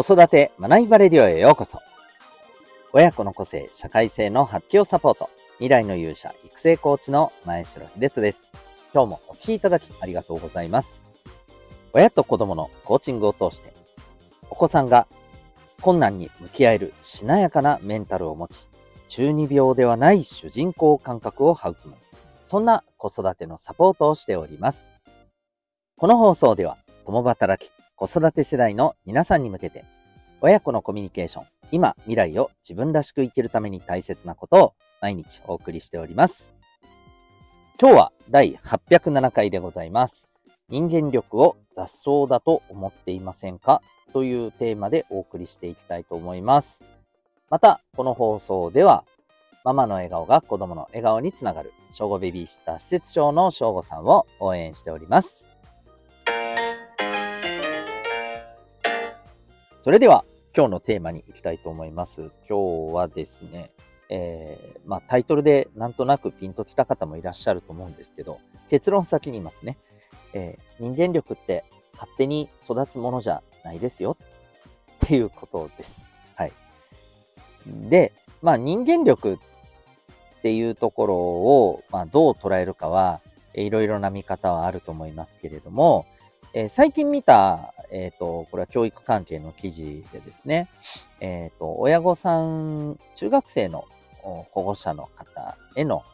子育て学びバレディオへようこそ。親子の個性、社会性の発揮をサポート。未来の勇者、育成コーチの前城秀人です。今日もお聴きいただきありがとうございます。親と子供のコーチングを通して、お子さんが困難に向き合えるしなやかなメンタルを持ち、中二病ではない主人公感覚を育む。そんな子育てのサポートをしております。この放送では、共働き、子育て世代の皆さんに向けて、親子のコミュニケーション、今、未来を自分らしく生きるために大切なことを毎日お送りしております。今日は第807回でございます。人間力を雑草だと思っていませんか？というテーマでお送りしていきたいと思います。また、この放送では、ママの笑顔が子供の笑顔につながる、小5ベビーシッター施設長の小5さんを応援しております。それでは今日のテーマに行きたいと思います。今日はですね、えー、まあ、タイトルでなんとなくピンときた方もいらっしゃると思うんですけど、結論先に言いますね。えー、人間力って勝手に育つものじゃないですよっていうことです。はい。で、まあ人間力っていうところを、まあ、どう捉えるかは、いろいろな見方はあると思いますけれども、えー、最近見た、えっ、ー、と、これは教育関係の記事でですね、えっ、ー、と、親御さん、中学生の保護者の方への、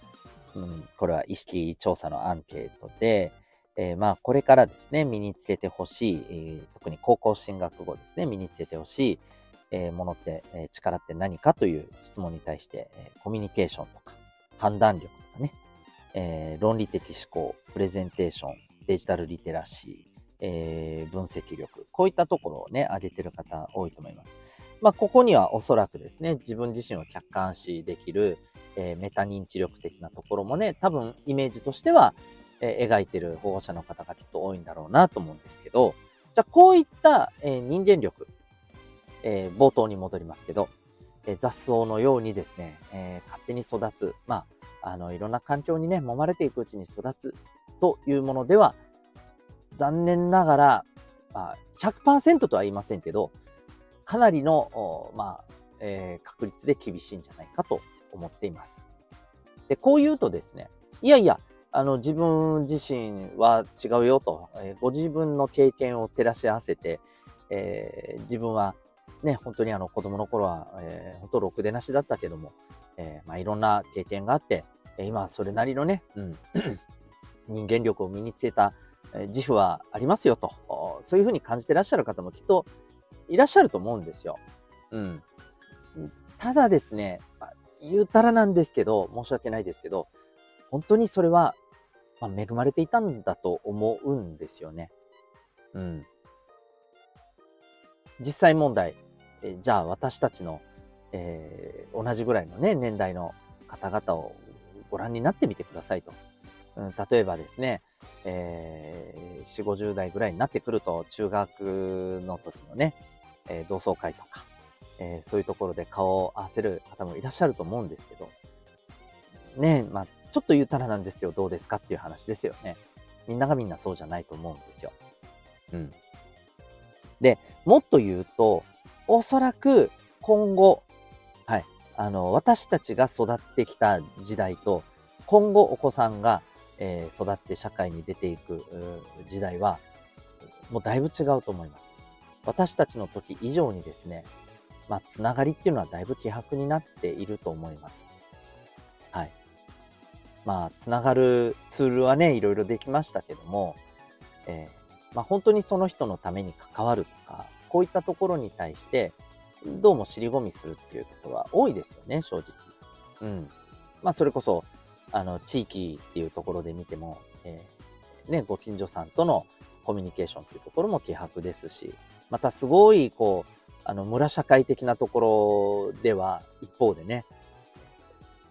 うん、これは意識調査のアンケートで、えまあ、これからですね、身につけてほしい、え特に高校進学後ですね、身につけてほしい、えものって、え力って何かという質問に対して、えコミュニケーションとか、判断力とかね、え論理的思考、プレゼンテーション、デジタルリテラシー、えー、分析力、こういったところをね、上げてる方多いと思います。まあ、ここにはおそらくですね、自分自身を客観視できる、えー、メタ認知力的なところもね、多分イメージとしては、えー、描いてる保護者の方がきっと多いんだろうなと思うんですけど、じゃあこういった、えー、人間力、え冒頭に戻りますけど、え雑草のようにですね、え勝手に育つ、まあ、あの、いろんな環境にね、揉まれていくうちに育つというものでは残念ながら、まあ、100%とは言いませんけど、かなりの、まあ、えー、確率で厳しいんじゃないかと思っています。で、こう言うとですね、いやいや、あの、自分自身は違うよと、えー、ご自分の経験を照らし合わせて、えー、自分はね、本当にあの子供の頃は、えー、本当ろくでなしだったけども、えー、まあ、いろんな経験があって、今はそれなりのね、うん、人間力を身につけた自負はありますよと、そういうふうに感じてらっしゃる方もきっといらっしゃると思うんですよ。うん。ただですね、まあ、言うたらなんですけど、申し訳ないですけど、本当にそれは、まあ、恵まれていたんだと思うんですよね。うん。実際問題、えじゃあ私たちの、えー、同じぐらいのね、年代の方々をご覧になってみてくださいと。うん、例えばですね、えー、4、50代ぐらいになってくると、中学の時のね、えー、同窓会とか、えー、そういうところで顔を合わせる方もいらっしゃると思うんですけど、ねまあ、ちょっと言ったらなんですけど、どうですかっていう話ですよね。みんながみんなそうじゃないと思うんですよ。うん。で、もっと言うと、おそらく今後、はい、あの、私たちが育ってきた時代と、今後お子さんがえー、育って社会に出ていく時代は、もうだいぶ違うと思います。私たちの時以上にですね、まあ、つながりっていうのはだいぶ希薄になっていると思います。はい。まあ、つながるツールはね、いろいろできましたけども、えー、まあ、本当にその人のために関わるとか、こういったところに対して、どうも尻込みするっていうことは多いですよね、正直。うん。まあ、それこそ、あの、地域っていうところで見ても、えー、ね、ご近所さんとのコミュニケーションっていうところも希薄ですし、またすごい、こう、あの、村社会的なところでは、一方でね、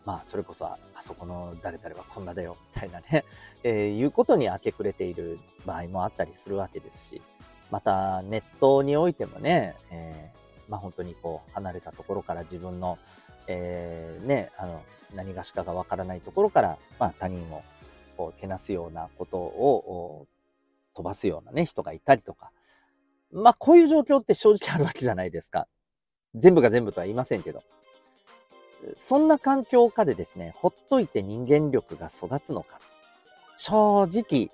まあ、それこそ、あそこの誰々はこんなだよ、みたいなね、えー、いうことに明け暮れている場合もあったりするわけですし、また、ネットにおいてもね、えー、まあ本当にこう、離れたところから自分の、えー、ね、あの、何がしかがわからないところから、まあ、他人をこうけなすようなことを飛ばすようなね、人がいたりとか、まあ、こういう状況って正直あるわけじゃないですか。全部が全部とは言いませんけど。そんな環境下でですね、ほっといて人間力が育つのか。正直、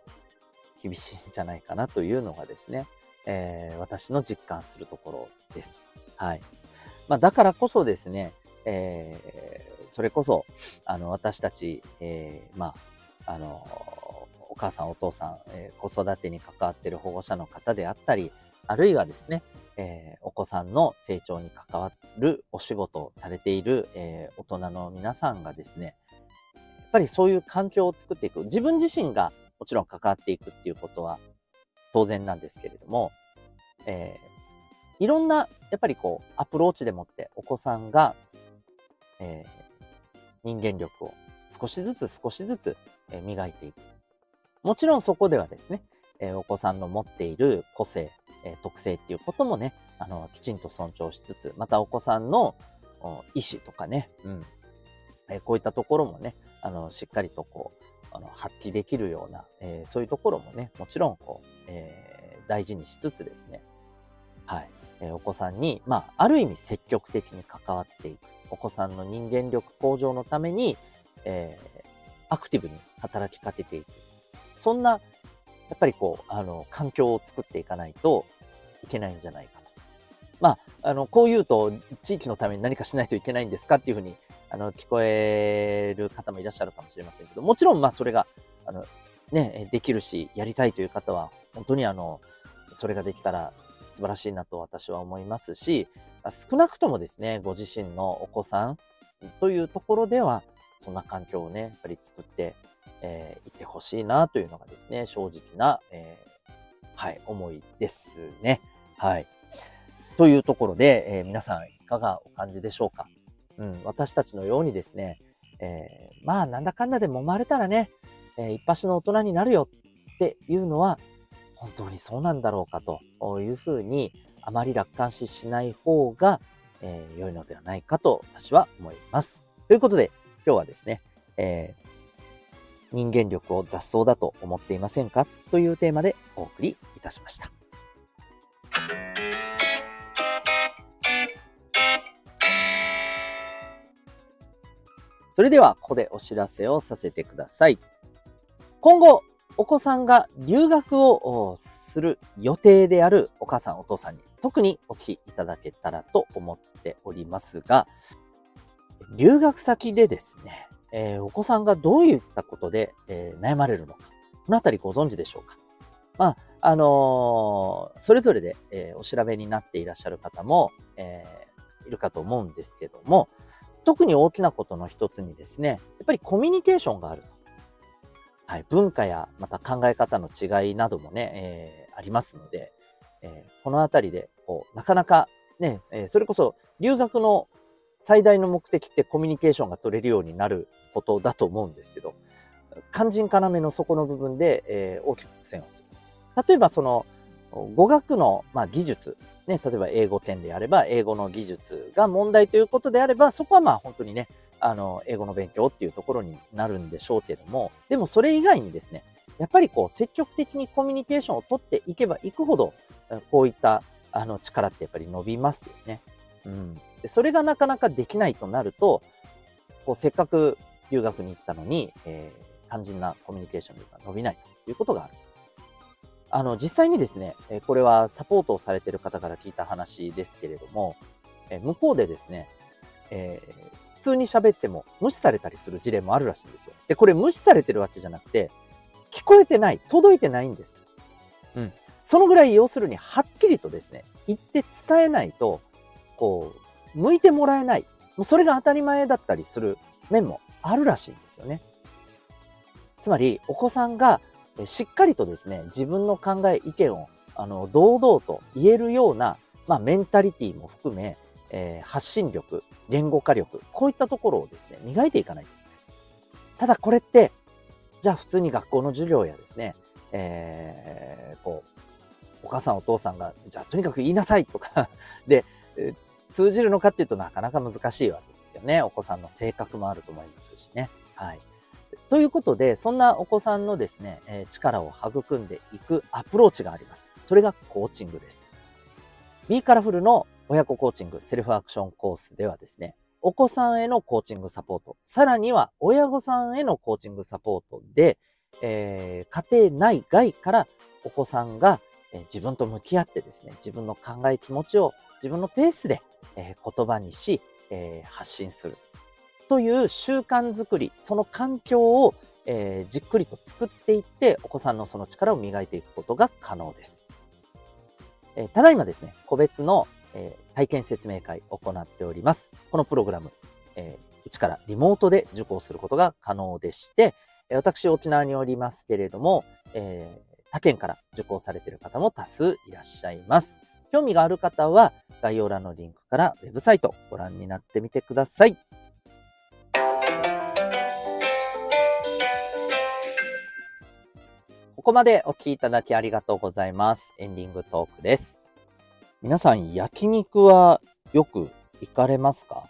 厳しいんじゃないかなというのがですね、えー、私の実感するところです。はい。まあ、だからこそですね、えー、それこそ、あの、私たち、えー、まあ、あの、お母さん、お父さん、えー、子育てに関わっている保護者の方であったり、あるいはですね、え、お子さんの成長に関わるお仕事をされている、え、大人の皆さんがですね、やっぱりそういう環境を作っていく。自分自身がもちろん関わっていくっていうことは当然なんですけれども、えー、いろんな、やっぱりこう、アプローチでもってお子さんが、えー、人間力を少しずつ少しずつ、え磨いていく。もちろんそこではですね、えお子さんの持っている個性、え特性っていうこともね、あの、きちんと尊重しつつ、またお子さんの意思とかね、うん、えこういったところもね、あの、しっかりとこう、あの、発揮できるような、えそういうところもね、もちろん、こう、えー、大事にしつつですね、はい、お子さんに、まあ、ある意味積極的に関わっていく。お子さんの人間力向上のために、えー、アクティブに働きかけていく。そんなやっぱりこう、あの、環境を作っていかないといけないんじゃないかと。まあ、あの、こう言うと、地域のために何かしないといけないんですかっていうふうに、あの、聞こえる方もいらっしゃるかもしれませんけど、もちろん、まあ、それが、あの、ね、できるし、やりたいという方は、本当にあの、それができたら素晴らしいなと私は思いますし、少なくともですね、ご自身のお子さんというところでは、そんな環境をね、やっぱり作ってえー、いてほしいなというのがですね、正直な、えー、はい、思いですね。はい。というところで、えー、皆さんいかがお感じでしょうか？うん、私たちのようにですね、えー、まあ、なんだかんだで揉まれたらね、えー、一発の大人になるよっていうのは、本当にそうなんだろうかというふうに、あまり楽観視しない方が、えー、良いのではないかと私は思います。ということで、今日はですね、えー、人間力を雑草だと思っていませんか？というテーマでお送りいたしました。それではここでお知らせをさせてください。今後、お子さんが留学をする予定であるお母さんお父さんに特にお聞きいただけたらと思っておりますが、留学先でですね、えー、お子さんがどういったことで、えー、悩まれるのか、このあたりご存知でしょうか？まあ、あのー、それぞれで、えお調べになっていらっしゃる方も、えいるかと思うんですけども、特に大きなことの一つにですね、やっぱりコミュニケーションがあると。はい、文化やまた考え方の違いなどもね、えありますので、えこのあたりで、こう、なかなかね、えそれこそ留学の最大の目的ってコミュニケーションが取れるようになることだと思うんですけど、肝心要の底の部分で、えー、大きく苦戦をする。例えばその語学の、まあ、技術、ね、例えば英語圏であれば英語の技術が問題ということであれば、そこはまあ本当にね、あの、英語の勉強っていうところになるんでしょうけども、でもそれ以外にですね、やっぱりこう積極的にコミュニケーションを取っていけばいくほど、こういったあの力ってやっぱり伸びますよね。うん。でそれがなかなかできないとなると、こうせっかく留学に行ったのに、えー、肝心なコミュニケーションが伸びないということがある。あの、実際にですね、これはサポートをされている方から聞いた話ですけれども、向こうでですね、えー、普通に喋っても無視されたりする事例もあるらしいんですよ。で、これ無視されてるわけじゃなくて、聞こえてない、届いてないんです。うん。そのぐらい要するにはっきりとですね、言って伝えないと、こう、向いてもらえない。もうそれが当たり前だったりする面もあるらしいんですよね。つまり、お子さんがしっかりとですね、自分の考え、意見を、あの、堂々と言えるような、まあ、メンタリティも含め、えー、発信力、言語化力、こういったところをですね、磨いていかないといけない。ただこれって、じゃあ普通に学校の授業やですね、えー、こう、お母さんお父さんが、じゃあとにかく言いなさいとかで、通じるのかっていうとなかなか難しいわけですよね。お子さんの性格もあると思いますしね。はい。ということで、そんなお子さんのですね、え力を育んでいくアプローチがあります。それがコーチングです。B カラフルの親子コーチングセルフアクションコースではですね、お子さんへのコーチングサポート、さらには親御さんへのコーチングサポートで、えー、家庭内外からお子さんが、え、自分と向き合ってですね、自分の考え気持ちを自分のペースで、えー、言葉にし、え発信するという習慣づくり、その環境を、えじっくりと作っていって、お子さんのその力を磨いていくことが可能です。えただいまですね、個別の、え体験説明会行っております。このプログラム、えうちからリモートで受講することが可能でして、私、沖縄におりますけれども、えー、他県から受講されている方も多数いらっしゃいます。興味がある方は、概要欄のリンクからウェブサイトご覧になってみてください。ここまでお聴きいただきありがとうございます。エンディングトークです。皆さん、焼肉はよく行かれますか？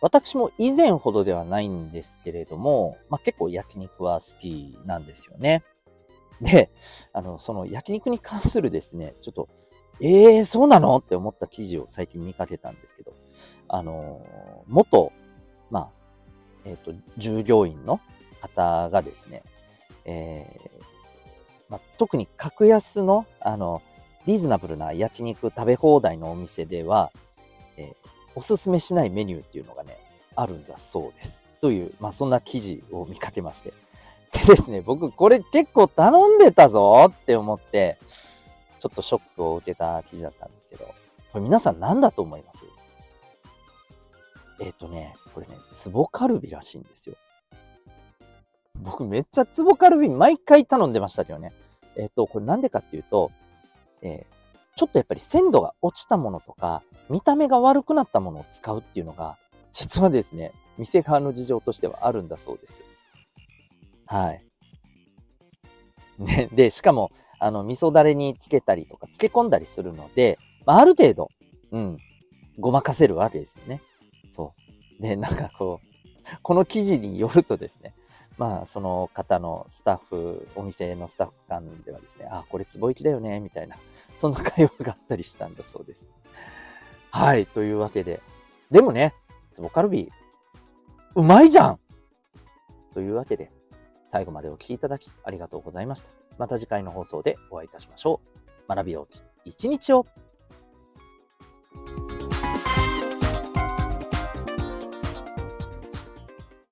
私も以前ほどではないんですけれども、まあ、結構焼肉は好きなんですよね。で、あの、その焼肉に関するですね、ちょっと、ええー、そうなの？って思った記事を最近見かけたんですけど、あの、元、まあ、えっ、ー、と、従業員の方がですね、えー、まあ、特に格安の、あの、リーズナブルな焼肉食べ放題のお店では、えー、おすすめしないメニューっていうのがね、あるんだそうです。という、まあ、そんな記事を見かけまして。でですね、僕これ結構頼んでたぞって思って、ちょっとショックを受けた記事だったんですけど、これ皆さん何だと思います？えっ、ー、とね、これね、ツボカルビらしいんですよ。僕めっちゃツボカルビ毎回頼んでましたけどね。えっ、ー、と、これなんでかっていうと、えー、ちょっとやっぱり鮮度が落ちたものとか、見た目が悪くなったものを使うっていうのが、実はですね、店側の事情としてはあるんだそうです。はい。ね、で、しかも、あの、味噌だれにつけたりとか、漬け込んだりするので、まあ、ある程度、うん、ごまかせるわけですよね。そう。で、なんかこう、この記事によるとですね、まあ、その方のスタッフ、お店のスタッフ間ではですね、あ、これ壺行きだよね、みたいな、そんな会話があったりしたんだそうです。はい、というわけで。でもね、ツボカルビ、うまいじゃんというわけで、最後までお聴きいただきありがとうございました。また次回の放送でお会いいたしましょう。学びよう一日を